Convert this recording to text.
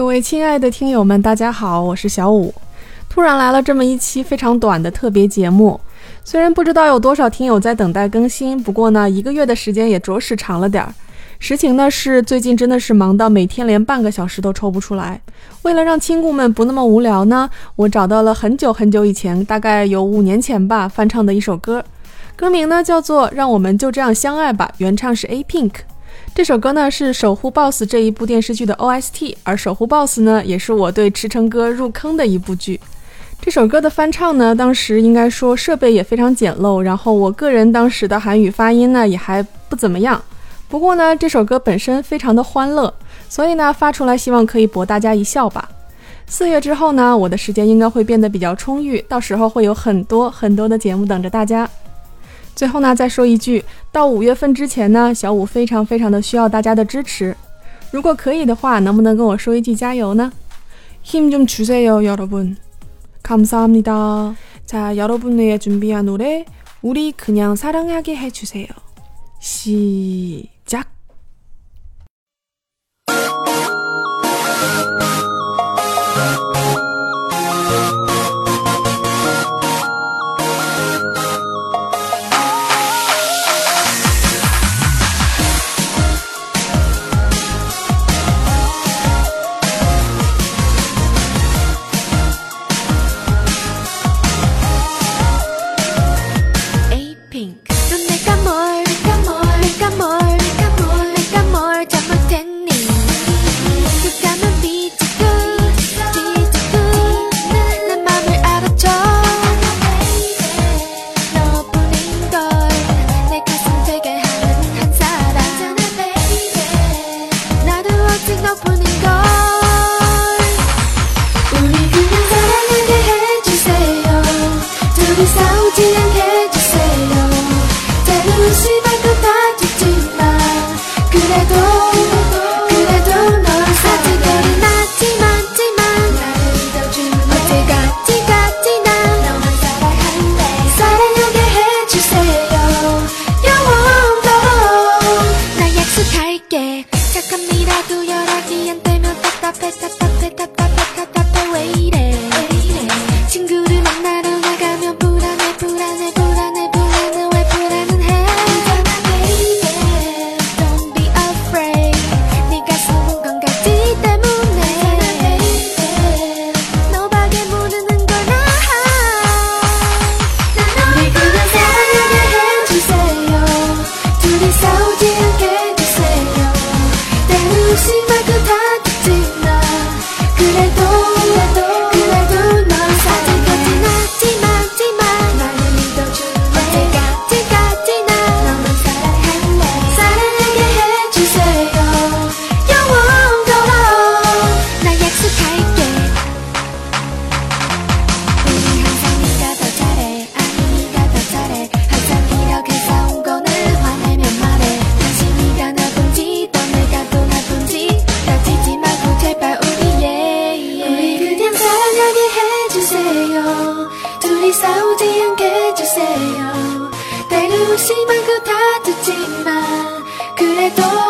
各位亲爱的听友们，大家好，我是小五。突然来了这么一期非常短的特别节目，虽然不知道有多少听友在等待更新，不过呢，一个月的时间也着实长了点儿。实情呢是最近真的是忙到每天连半个小时都抽不出来。为了让亲故们不那么无聊呢，我找到了很久很久以前，大概有五年前吧，翻唱的一首歌，歌名呢叫做《让我们就这样相爱吧》，原唱是 A Pink。这首歌呢是《守护 BOSS》这一部电视剧的 OST，而《守护 BOSS》呢也是我对驰骋哥入坑的一部剧。这首歌的翻唱呢，当时应该说设备也非常简陋，然后我个人当时的韩语发音呢也还不怎么样。不过呢，这首歌本身非常的欢乐，所以呢发出来希望可以博大家一笑吧。四月之后呢，我的时间应该会变得比较充裕，到时候会有很多很多的节目等着大家。最后呢，再说一句，到五月份之前呢，小五非常非常的需要大家的支持。如果可以的话，能不能跟我说一句加油呢？힘좀주세요여러분감사합니다 자여러분의준비한노래우리그냥사랑하게해주세요시작 혹시 만큼 다투지만 그래도